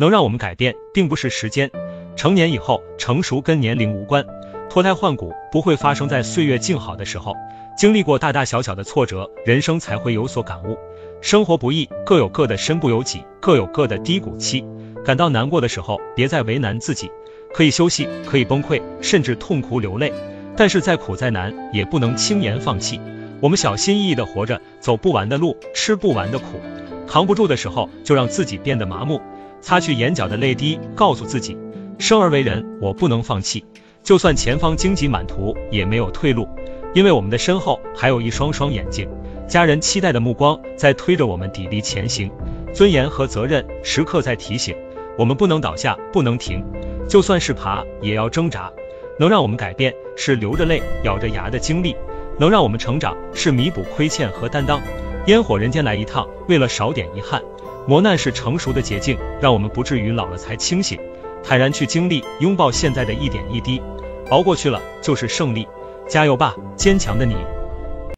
能让我们改变，并不是时间。成年以后，成熟跟年龄无关，脱胎换骨不会发生在岁月静好的时候。经历过大大小小的挫折，人生才会有所感悟。生活不易，各有各的身不由己，各有各的低谷期。感到难过的时候，别再为难自己，可以休息，可以崩溃，甚至痛哭流泪。但是再苦再难，也不能轻言放弃。我们小心翼翼的活着，走不完的路，吃不完的苦。扛不住的时候，就让自己变得麻木，擦去眼角的泪滴，告诉自己，生而为人，我不能放弃。就算前方荆棘满途，也没有退路。因为我们的身后还有一双双眼睛，家人期待的目光在推着我们砥砺前行，尊严和责任时刻在提醒我们不能倒下，不能停，就算是爬也要挣扎。能让我们改变是流着泪咬着牙的经历，能让我们成长是弥补亏欠和担当。烟火人间来一趟，为了少点遗憾，磨难是成熟的捷径，让我们不至于老了才清醒，坦然去经历，拥抱现在的一点一滴，熬过去了就是胜利。加油吧，坚强的你！